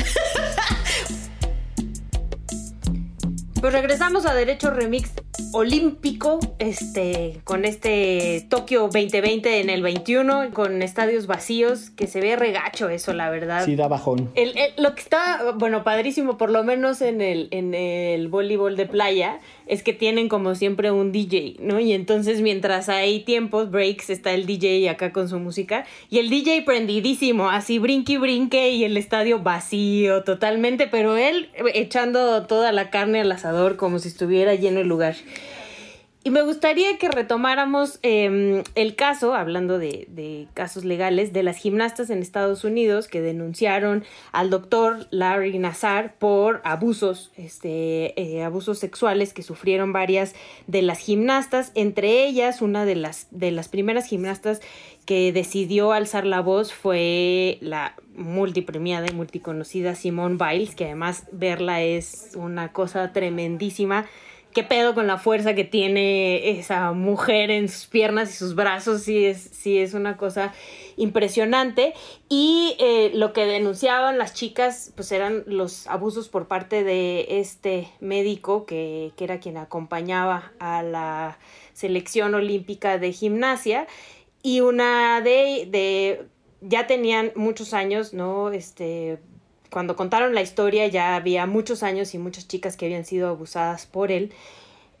Pues regresamos a Derecho Remix olímpico, este, con este Tokio 2020 en el 21, con estadios vacíos, que se ve regacho eso, la verdad. Sí, da bajón. El, el- lo que está, bueno, padrísimo, por lo menos en el, en el voleibol de playa, es que tienen como siempre un DJ, ¿no? Y entonces mientras hay tiempos, breaks, está el DJ acá con su música, y el DJ prendidísimo, así brinque y brinque, y el estadio vacío totalmente, pero él echando toda la carne al asador como si estuviera lleno el lugar. Y me gustaría que retomáramos eh, el caso, hablando de, de casos legales, de las gimnastas en Estados Unidos que denunciaron al doctor Larry Nassar por abusos, este, eh, abusos sexuales que sufrieron varias de las gimnastas, entre ellas una de las, de las primeras gimnastas que decidió alzar la voz fue la multipremiada y multiconocida Simone Biles, que además verla es una cosa tremendísima qué pedo con la fuerza que tiene esa mujer en sus piernas y sus brazos, sí es, sí es una cosa impresionante. Y eh, lo que denunciaban las chicas, pues eran los abusos por parte de este médico que, que era quien acompañaba a la selección olímpica de gimnasia. Y una de, de ya tenían muchos años, ¿no? Este, cuando contaron la historia ya había muchos años y muchas chicas que habían sido abusadas por él.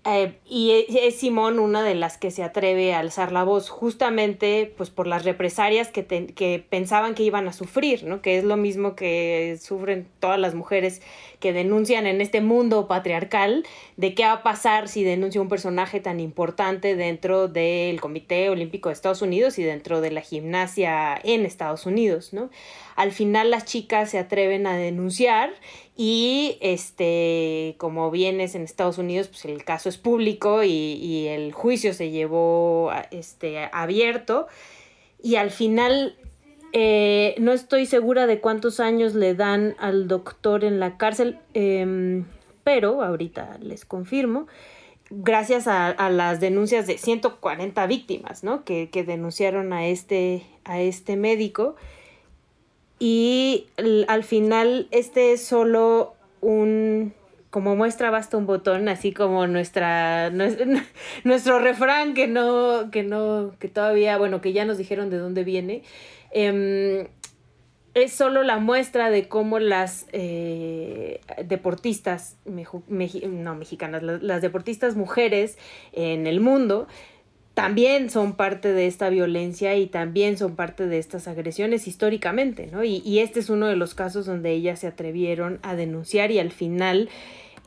Eh, y es Simón una de las que se atreve a alzar la voz, justamente pues por las represalias que, que pensaban que iban a sufrir, ¿no? Que es lo mismo que sufren todas las mujeres que denuncian en este mundo patriarcal, de qué va a pasar si denuncia un personaje tan importante dentro del Comité Olímpico de Estados Unidos y dentro de la gimnasia en Estados Unidos, ¿no? Al final las chicas se atreven a denunciar y este, como bien es en Estados Unidos, pues el caso es público y, y el juicio se llevó este, abierto. Y al final, eh, no estoy segura de cuántos años le dan al doctor en la cárcel, em, pero ahorita les confirmo. Gracias a, a las denuncias de 140 víctimas, ¿no? Que, que denunciaron a este, a este médico. Y al final este es solo un como muestra basta un botón, así como nuestra nues- nuestro refrán que no que no que todavía, bueno, que ya nos dijeron de dónde viene. Em, es solo la muestra de cómo las eh, deportistas, no mexicanas, las deportistas mujeres en el mundo también son parte de esta violencia y también son parte de estas agresiones históricamente, ¿no? Y, y este es uno de los casos donde ellas se atrevieron a denunciar y al final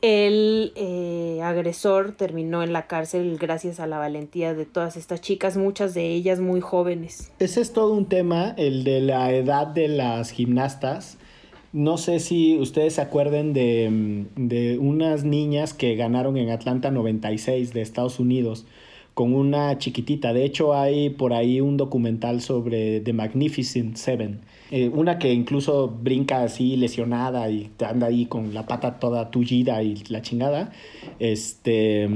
el eh, agresor terminó en la cárcel gracias a la valentía de todas estas chicas, muchas de ellas muy jóvenes. Ese es todo un tema, el de la edad de las gimnastas. No sé si ustedes se acuerden de, de unas niñas que ganaron en Atlanta 96 de Estados Unidos con una chiquitita. De hecho, hay por ahí un documental sobre The Magnificent Seven. Eh, una que incluso brinca así lesionada y anda ahí con la pata toda tullida y la chingada. Este,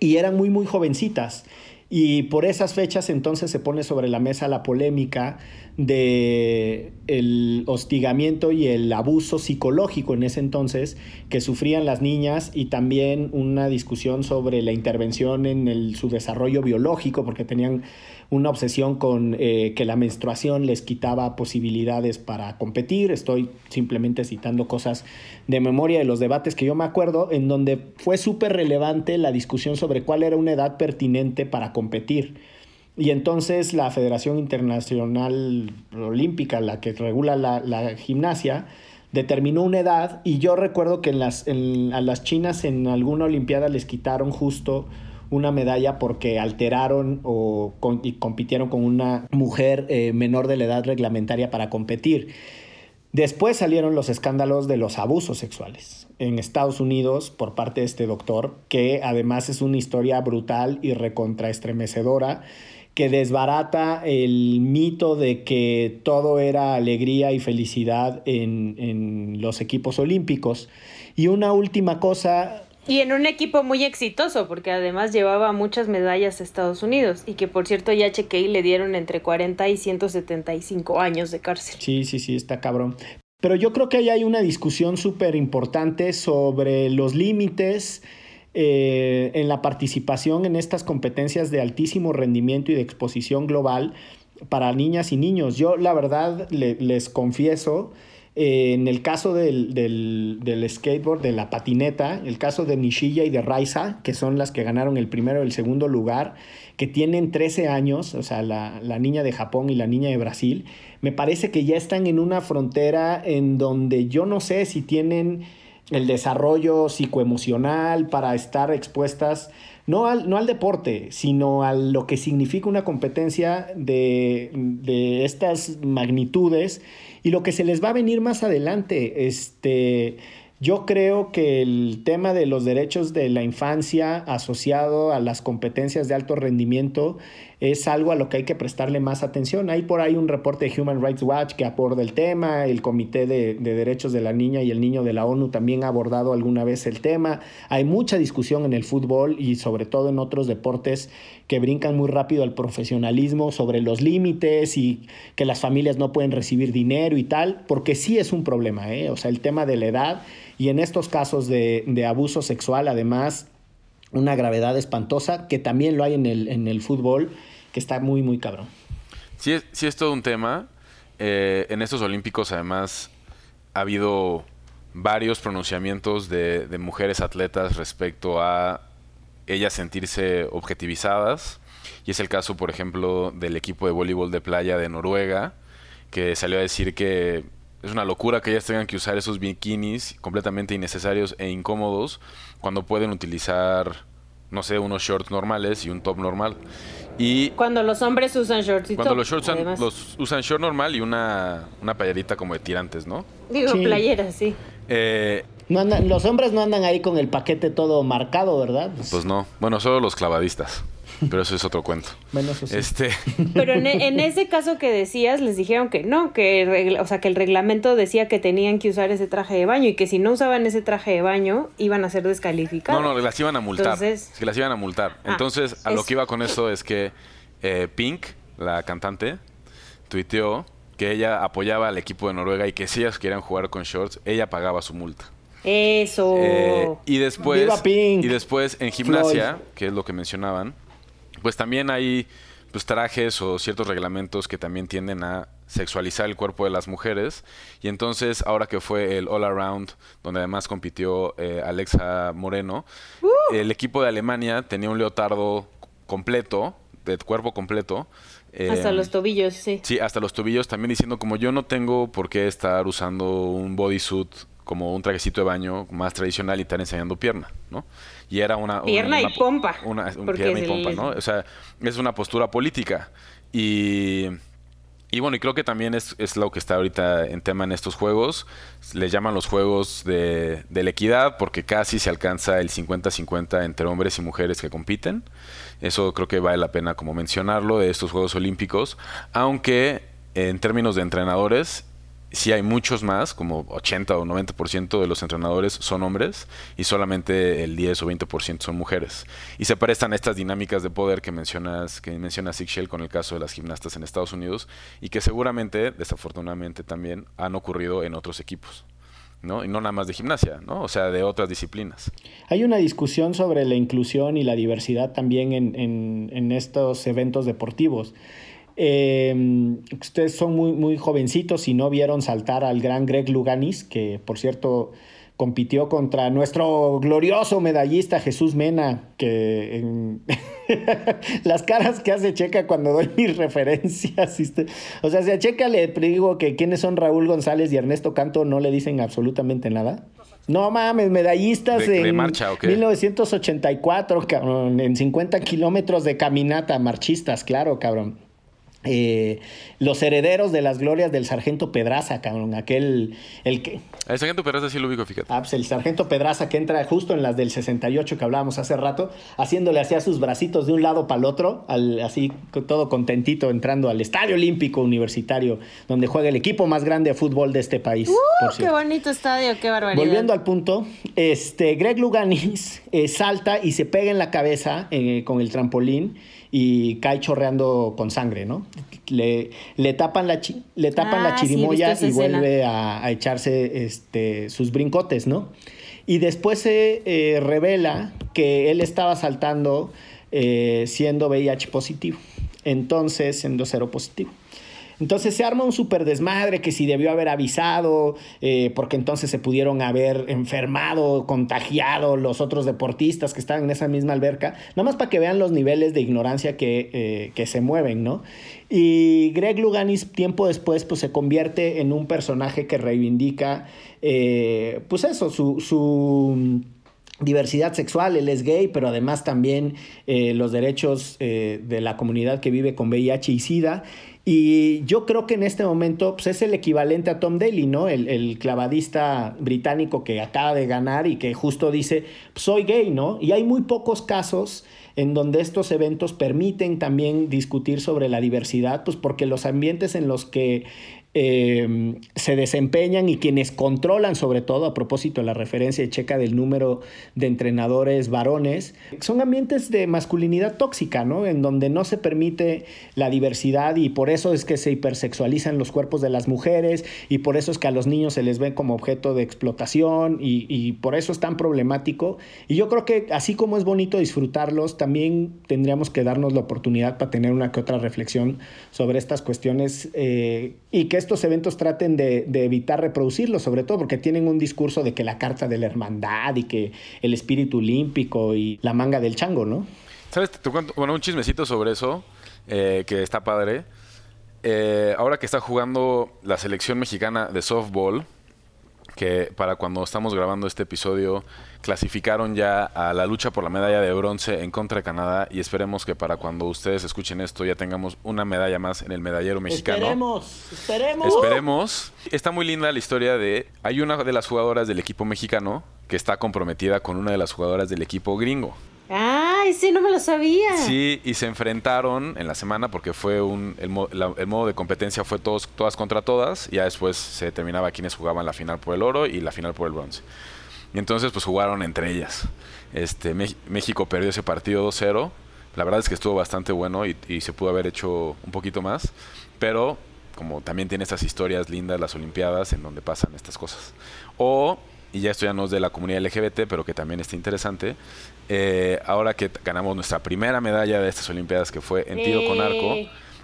y eran muy, muy jovencitas. Y por esas fechas entonces se pone sobre la mesa la polémica de el hostigamiento y el abuso psicológico en ese entonces que sufrían las niñas y también una discusión sobre la intervención en su desarrollo biológico porque tenían una obsesión con eh, que la menstruación les quitaba posibilidades para competir. Estoy simplemente citando cosas de memoria de los debates que yo me acuerdo, en donde fue súper relevante la discusión sobre cuál era una edad pertinente para competir. Y entonces la Federación Internacional Olímpica, la que regula la, la gimnasia, determinó una edad y yo recuerdo que en las, en- a las chinas en alguna Olimpiada les quitaron justo una medalla porque alteraron o con- y compitieron con una mujer eh, menor de la edad reglamentaria para competir. Después salieron los escándalos de los abusos sexuales en Estados Unidos por parte de este doctor, que además es una historia brutal y recontraestremecedora, que desbarata el mito de que todo era alegría y felicidad en, en los equipos olímpicos. Y una última cosa y en un equipo muy exitoso, porque además llevaba muchas medallas a Estados Unidos. Y que por cierto, ya chequé y le dieron entre 40 y 175 años de cárcel. Sí, sí, sí, está cabrón. Pero yo creo que ahí hay una discusión súper importante sobre los límites eh, en la participación en estas competencias de altísimo rendimiento y de exposición global para niñas y niños. Yo, la verdad, les confieso eh, en el caso del, skateboard, de la patineta, el caso de Nishilla y de Raiza, que son las que ganaron el primero y el segundo lugar, que tienen 13 años, o sea, la, la niña de Japón y la niña de Brasil, me parece que ya están en una frontera en donde yo no sé si tienen el desarrollo psicoemocional para estar expuestas no al, no al deporte, sino a lo que significa una competencia de, de estas magnitudes y lo que se les va a venir más adelante. Este, yo creo que el tema de los derechos de la infancia asociado a las competencias de alto rendimiento es algo a lo que hay que prestarle más atención. Hay por ahí un reporte de Human Rights Watch que aborda el tema, el Comité de, Derechos de la Niña y el Niño de la ONU también ha abordado alguna vez el tema. Hay mucha discusión en el fútbol y sobre todo en otros deportes que brincan muy rápido al profesionalismo sobre los límites y que las familias no pueden recibir dinero y tal, porque sí es un problema, ¿eh? o sea, el tema de la edad y en estos casos de, de abuso sexual además una gravedad espantosa, que también lo hay en el, en el fútbol, que está muy, muy cabrón. Sí, es, sí es todo un tema. Eh, en estos Olímpicos, además, ha habido varios pronunciamientos de, de, mujeres atletas respecto a ellas sentirse objetivizadas. Y es el caso, por ejemplo, del equipo de voleibol de playa de Noruega, que salió a decir que es una locura que ellas tengan que usar esos bikinis completamente innecesarios e incómodos cuando pueden utilizar, no sé, unos shorts normales y un top normal. Y cuando los hombres usan shorts y Cuando los shorts usan, los usan short normal y una, una playerita como de tirantes, ¿no? Digo, playeras, sí. Eh, no andan, los hombres no andan ahí con el paquete todo marcado, ¿verdad? Pues no. Bueno, solo los clavadistas. Pero eso es otro cuento. Bueno, eso sí. Este... Pero en, en, ese caso que decías, les dijeron que no, que o sea, que el reglamento decía que tenían que usar ese traje de baño y que si no usaban ese traje de baño iban a ser descalificados. No, no, las iban a multar. Entonces... Que las iban a multar. Ah, Entonces, a lo que iba con eso es que eh, Pink, la cantante, tuiteó que ella apoyaba al equipo de Noruega y que si ellas querían jugar con shorts, ella pagaba su multa. Eso. Eh, y después, y después en gimnasia, que es lo que mencionaban, pues también hay pues, trajes o ciertos reglamentos que también tienden a sexualizar el cuerpo de las mujeres. Y entonces, ahora que fue el All Around, donde además compitió eh, Alexa Moreno, uh. el equipo de Alemania tenía un leotardo completo, de cuerpo completo. hasta los tobillos, sí. Sí, hasta los tobillos, también diciendo como yo no tengo por qué estar usando un bodysuit como un trajecito de baño más tradicional y estar enseñando pierna, ¿no? Y era una... Pierna y pompa. Una, pierna y pompa, ¿no? O sea, es una postura política. Y... Y bueno, y creo que también es, es, lo que está ahorita en tema en estos juegos. Les llaman los juegos de, de la equidad porque casi se alcanza el 50-50 entre hombres y mujeres que compiten. Eso creo que vale la pena como mencionarlo de estos Juegos Olímpicos. Aunque en términos de entrenadores sí hay muchos más, como 80 o 90% de los entrenadores son hombres y solamente el 10 o 20% son mujeres. Y se prestan estas dinámicas de poder que mencionas, que menciona Shell con el caso de las gimnastas en Estados Unidos y que seguramente, desafortunadamente también han ocurrido en otros equipos. ¿no? Y no nada más de gimnasia, ¿no? O sea, de otras disciplinas. Hay una discusión sobre la inclusión y la diversidad también en estos eventos deportivos. Eh, ustedes son muy, muy jovencitos y no vieron saltar al gran Greg Luganis, que por cierto compitió contra nuestro glorioso medallista Jesús Mena, que las caras que hace Checa cuando doy mis referencias. O sea, si a Checa le digo que quiénes son Raúl González y Ernesto Canto, no le dicen absolutamente nada. No mames, medallistas en 1984, cabrón, en 50 kilómetros de caminata, marchistas, claro, cabrón. Eh, los herederos de las glorias del sargento Pedraza, cabrón, aquel, el que... El sargento Pedraza sí lo ubico, fíjate. Ah, pues el sargento Pedraza que entra justo en las del 68 que hablábamos hace rato, haciéndole así a sus bracitos de un lado para el otro, al, así todo contentito entrando al Estadio Olímpico Universitario, donde juega el equipo más grande de fútbol de este país. ¡Uh, por qué cierto. bonito estadio! ¡Qué barbaridad! Volviendo al punto, este, Greg Luganis eh, salta y se pega en la cabeza eh, con el trampolín y cae chorreando con sangre, ¿no? Le, le tapan la, chi- le tapan Ah, la chirimoya y vuelve a, a echarse este, sus brincotes, ¿no? Y después se eh, revela que él estaba saltando eh, siendo VIH positivo, entonces siendo cero positivo. Entonces se arma un súper desmadre que si debió haber avisado, eh, porque entonces se pudieron haber enfermado, contagiado los otros deportistas que estaban en esa misma alberca, nada más para que vean los niveles de ignorancia que, eh, que se mueven, ¿no? Y Greg Luganis tiempo después pues se convierte en un personaje que reivindica, eh, pues eso, su... su diversidad sexual, él es gay, pero además también los derechos de la comunidad que vive con VIH y SIDA. Y yo creo que en este momento pues, es el equivalente a Tom Daly, ¿no? El, el clavadista británico que acaba de ganar y que justo dice, soy gay, ¿no? Y hay muy pocos casos en donde estos eventos permiten también discutir sobre la diversidad, pues porque los ambientes en los que eh, se desempeñan y quienes controlan sobre todo, a propósito de la referencia de Checa del número de entrenadores varones, son ambientes de masculinidad tóxica, ¿no? En donde no se permite la diversidad y por eso es que se hipersexualizan los cuerpos de las mujeres y por eso es que a los niños se les ve como objeto de explotación y, y por eso es tan problemático. Y yo creo que así como es bonito disfrutarlos, también tendríamos que darnos la oportunidad para tener una que otra reflexión sobre estas cuestiones eh, y que estos eventos traten de, evitar reproducirlos, sobre todo porque tienen un discurso de que la carta de la hermandad y que el espíritu olímpico y la manga del chango, ¿no? ¿Sabes? Te cuento, bueno, un chismecito sobre eso, eh, que está padre. Eh, ahora que está jugando la selección mexicana de softball, que para cuando estamos grabando este episodio clasificaron ya a la lucha por la medalla de bronce en contra de Canadá y esperemos que para cuando ustedes escuchen esto ya tengamos una medalla más en el medallero mexicano. Esperemos, esperemos. Esperemos. Está muy linda la historia de hay una de las jugadoras del equipo mexicano que está comprometida con una de las jugadoras del equipo gringo. Ah, ese no me lo sabía. Sí, y se enfrentaron en la semana porque fue un el, la- el modo de competencia fue todos todas contra todas y ya después se determinaba quiénes jugaban la final por el oro y la final por el bronce. Y entonces pues jugaron entre ellas. Este México perdió ese partido 2-0. La verdad es que estuvo bastante bueno y, y se pudo haber hecho un poquito más, pero como también tiene estas historias lindas las olimpiadas en donde pasan estas cosas. O y ya esto ya no es de la comunidad LGBT, pero que también está interesante. Eh, ahora que ganamos nuestra primera medalla de estas Olimpiadas, que fue en tiro con arco,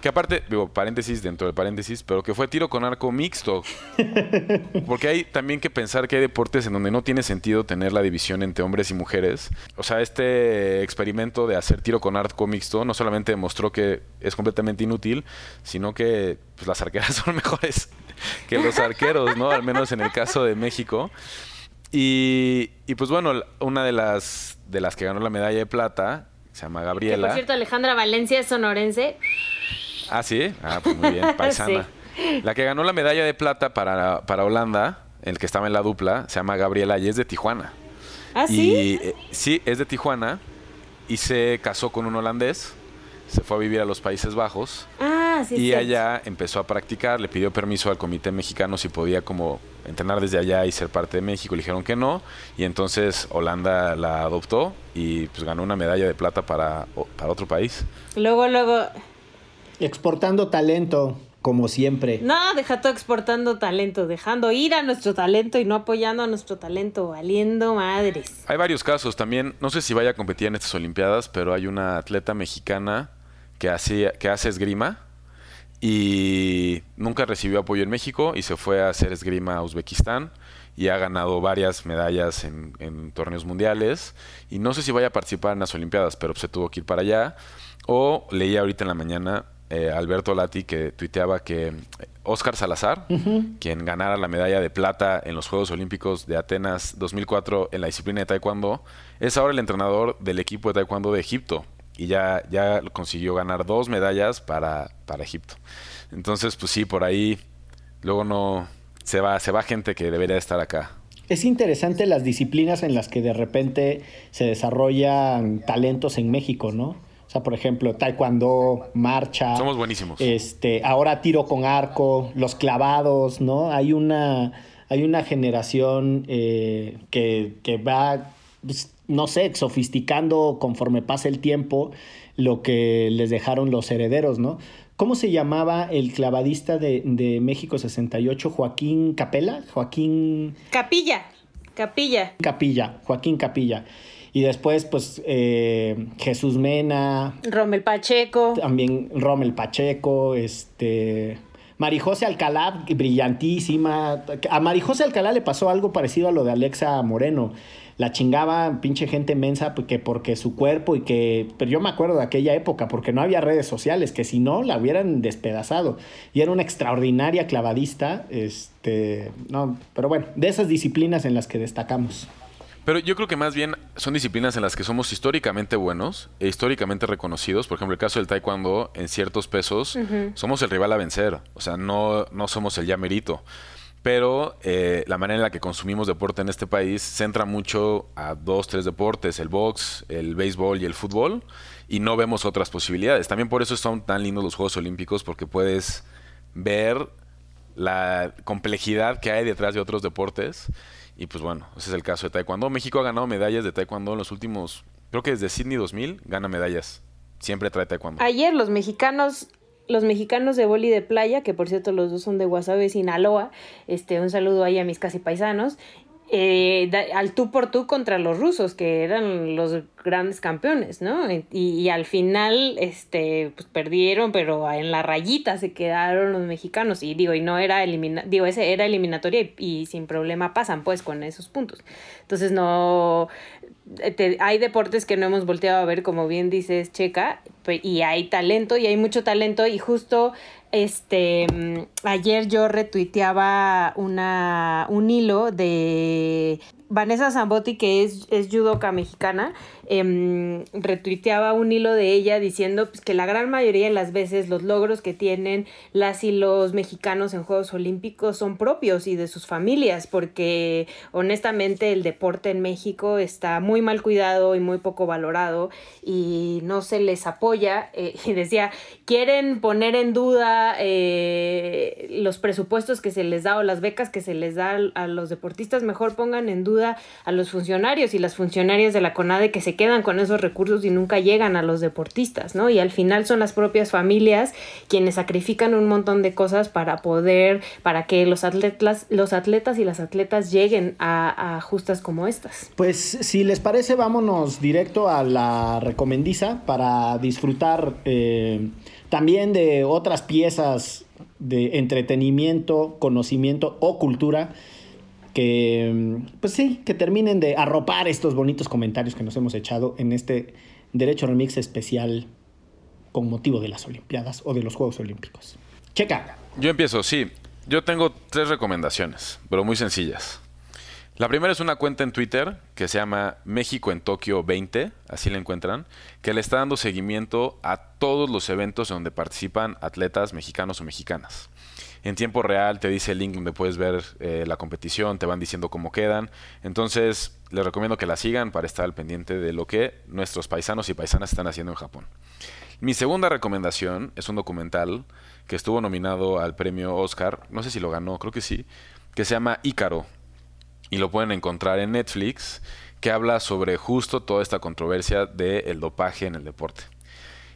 que aparte, digo, paréntesis dentro de paréntesis, pero que fue tiro con arco mixto. Porque hay también que pensar que hay deportes en donde no tiene sentido tener la división entre hombres y mujeres. O sea, este experimento de hacer tiro con arco mixto no solamente demostró que es completamente inútil, sino que pues, las arqueras son mejores que los arqueros, ¿no? Al menos en el caso de México. Y, y, pues bueno, una de las, de las que ganó la medalla de plata se llama Que Gabriela. por cierto, Alejandra Valencia es sonorense. Ah, sí. Ah, pues muy bien, paisana. La que ganó la medalla de plata para, para Holanda, el que estaba en la dupla, se llama Gabriela y es de Tijuana. ¿Ah, sí? Y eh, sí, es de Tijuana y se casó con un holandés, se fue a vivir a los Países Bajos Ah, sí. y allá empezó a practicar, le pidió permiso al comité mexicano si podía como entrenar desde allá y ser parte de México, le dijeron que no y entonces Holanda la adoptó y pues ganó una medalla de plata para, para otro país. Luego, luego. Exportando talento, como siempre. No, deja todo exportando talento, dejando ir a nuestro talento y no apoyando a nuestro talento, valiendo madres. Hay varios casos también, no sé si vaya a competir en estas Olimpiadas, pero hay una atleta mexicana que hace, que hace esgrima y nunca recibió apoyo en México y se fue a hacer esgrima a Uzbekistán y ha ganado varias medallas en, en torneos mundiales y no sé si vaya a participar en las Olimpiadas, pero se tuvo que ir para allá. O leí ahorita en la mañana eh, Alberto Lati que tuiteaba que Oscar Salazar, quien ganara la medalla de plata en los Juegos Olímpicos de Atenas 2004 en la disciplina de Taekwondo, es ahora el entrenador del equipo de Taekwondo de Egipto. Y ya, ya consiguió ganar dos medallas para, para Egipto. Entonces, pues sí, por ahí luego no se va, se va gente que debería estar acá. Es interesante las disciplinas en las que de repente se desarrollan talentos en México, ¿no? O sea, por ejemplo, taekwondo, marcha. Somos buenísimos. Este, ahora tiro con arco, los clavados, ¿no? Hay una, hay una generación eh, que, que va, pues, no sé, sofisticando conforme pasa el tiempo lo que les dejaron los herederos, ¿no? ¿Cómo se llamaba el clavadista de, de México 68? Joaquín Capela, Joaquín... Capilla, Capilla. Capilla, Joaquín Capilla. Y después, pues, eh, Jesús Mena. Rommel Pacheco. También Rommel Pacheco, este... Marijose Alcalá, brillantísima. A Marijose Alcalá le pasó algo parecido a lo de Alexa Moreno. La chingaba pinche gente mensa porque, porque su cuerpo y que... Pero yo me acuerdo de aquella época porque no había redes sociales, que si no la hubieran despedazado. Y era una extraordinaria clavadista. Este, no, pero bueno, de esas disciplinas en las que destacamos. Pero yo creo que más bien son disciplinas en las que somos históricamente buenos e históricamente reconocidos. Por ejemplo, el caso del taekwondo, en ciertos pesos, somos el rival a vencer. O sea, no, no somos el llamerito. Pero eh, la manera en la que consumimos deporte en este país centra mucho a dos, tres deportes, el box, el béisbol y el fútbol, y no vemos otras posibilidades. También por eso son tan lindos los Juegos Olímpicos, porque puedes ver la complejidad que hay detrás de otros deportes y pues bueno, ese es el caso de Taekwondo. México ha ganado medallas de Taekwondo en los últimos, creo que desde Sydney 2000 gana medallas. Siempre trae Taekwondo. Ayer los mexicanos los mexicanos de boli de playa, que por cierto los dos son de Guasave, Sinaloa, este, un saludo ahí a mis casi paisanos, eh, al tú por tú contra los rusos, que eran los grandes campeones, ¿no? Y, al final, este, pues perdieron, pero en la rayita se quedaron los mexicanos. Y digo, y no era elimina digo, ese era eliminatoria y, y, sin problema pasan, pues, con esos puntos. Entonces, no. Te, hay deportes que no hemos volteado a ver, como bien dices, Checa, y hay talento, y hay mucho talento, y justo este, ayer yo retuiteaba una, un hilo de Vanessa Zambotti, que es, es judoka mexicana, eh, retuiteaba un hilo de ella diciendo pues, que la gran mayoría de las veces los logros que tienen las y los mexicanos en Juegos Olímpicos son propios y de sus familias, porque honestamente el deporte en México está muy mal cuidado y muy poco valorado y no se les apoya. Eh, y decía, quieren poner en duda eh, los presupuestos que se les da o las becas que se les da a los deportistas, mejor pongan en duda a los funcionarios y las funcionarias de la CONADE que se quedan con esos recursos y nunca llegan a los deportistas, ¿no? Y al final son las propias familias quienes sacrifican un montón de cosas para poder, para que los atletas, los atletas y las atletas lleguen a, justas como estas. Pues si les parece, vámonos directo a la recomendiza para disfrutar eh, también de otras piezas de entretenimiento, conocimiento o cultura que, pues sí, que terminen de arropar estos bonitos comentarios que nos hemos echado en este Derecho Remix especial con motivo de las Olimpiadas o de los Juegos Olímpicos. Checa. Yo empiezo, sí. Yo tengo tres recomendaciones, pero muy sencillas. La primera es una cuenta en Twitter que se llama México en Tokio 20, así la encuentran, que le está dando seguimiento a todos los eventos donde participan atletas mexicanos o mexicanas en tiempo real te dice el link donde puedes ver eh, la competición, te van diciendo cómo quedan. Entonces, les recomiendo que la sigan para estar al pendiente de lo que nuestros paisanos y paisanas están haciendo en Japón. Mi segunda recomendación es un documental que estuvo nominado al premio Oscar, no sé si lo ganó, creo que sí, que se llama Ícaro. Y lo pueden encontrar en Netflix, que habla sobre justo toda esta controversia del dopaje en el deporte.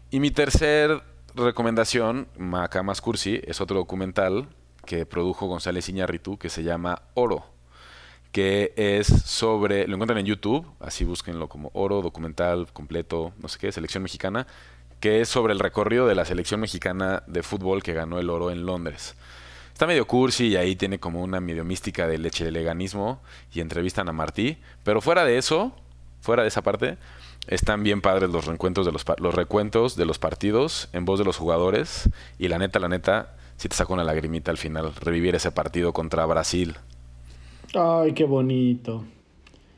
Y mi tercer recomendación, acá más cursi, es otro documental que produjo González Iñárritu que se llama Oro, que es sobre, lo encuentran en YouTube, así búsquenlo como Oro, documental completo, no sé qué, selección mexicana, que es sobre el recorrido de la selección mexicana de fútbol que ganó el oro en Londres. Está medio cursi y ahí tiene como una medio mística de leche de leganismo y entrevistan a Martí, pero fuera de eso, fuera de esa parte, están bien padres los recuentos de los, los recuentos de los partidos en voz de los jugadores. Y la neta, la neta, si te saca una lagrimita al final, revivir ese partido contra Brasil. Ay, qué bonito.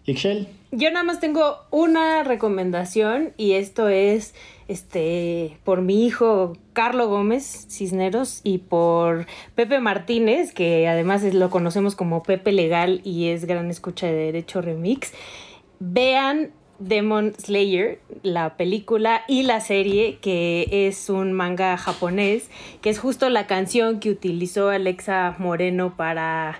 Ixchel. Yo nada más tengo una recomendación y esto es este por mi hijo Carlo Gómez Cisneros y por Pepe Martínez, que además es- lo conocemos como Pepe Legal y es gran escucha de Derecho Remix. Vean Demon Slayer, la película y la serie, que es un manga japonés, que es justo la canción que utilizó Alexa Moreno para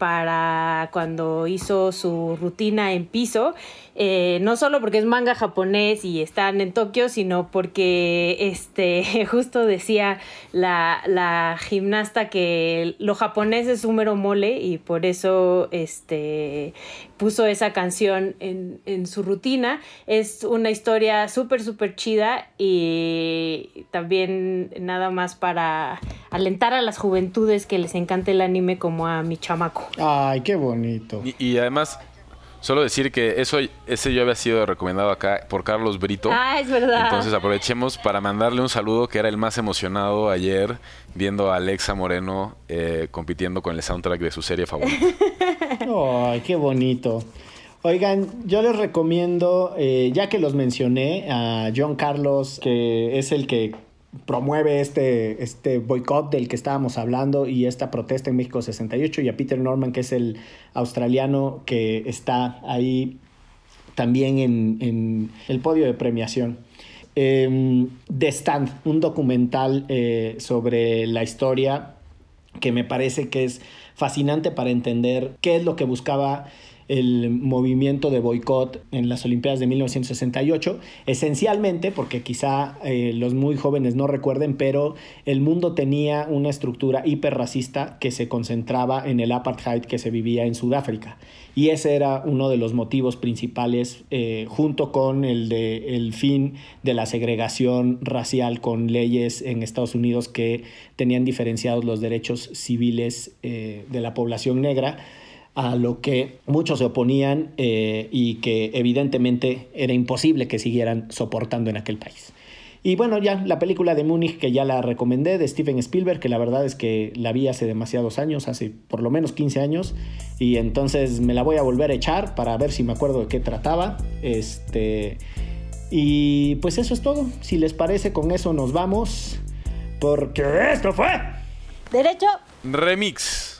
para cuando hizo su rutina en piso, eh, no solo porque es manga japonés y están en Tokio, sino porque este justo decía la, la gimnasta que lo japonés es un mero mole y por eso este puso esa canción en, en su rutina. Es una historia súper, súper chida y también nada más para alentar a las juventudes que les encanta el anime como a mi chamaco. Ay, qué bonito. Y, y además, solo decir que eso, ese yo había sido recomendado acá por Carlos Brito. Ah, es verdad. Entonces aprovechemos para mandarle un saludo que era el más emocionado ayer viendo a Alexa Moreno eh, compitiendo con el soundtrack de su serie favorita. Ay, qué bonito. Oigan, yo les recomiendo, eh, ya que los mencioné, a John Carlos, que es el que promueve este, este boicot del que estábamos hablando y esta protesta en México 68, y a Peter Norman, que es el australiano que está ahí también en, en el podio de premiación. Eh, The Stand, un documental eh, sobre la historia que me parece que es fascinante para entender qué es lo que buscaba el movimiento de boicot en las Olimpiadas de 1968, esencialmente porque quizá eh, los muy jóvenes no recuerden, pero el mundo tenía una estructura hiperracista que se concentraba en el apartheid que se vivía en Sudáfrica. Y ese era uno de los motivos principales, eh, junto con el de el fin de la segregación racial con leyes en Estados Unidos que tenían diferenciados los derechos civiles eh, de la población negra a lo que muchos se oponían eh, y que evidentemente era imposible que siguieran soportando en aquel país. Y bueno, ya la película de Múnich que ya la recomendé de Steven Spielberg, que la verdad es que la vi hace demasiados años, hace por lo menos 15 años, y entonces me la voy a volver a echar para ver si me acuerdo de qué trataba. Este y pues eso es todo. Si les parece con eso nos vamos porque esto fue Derecho. Remix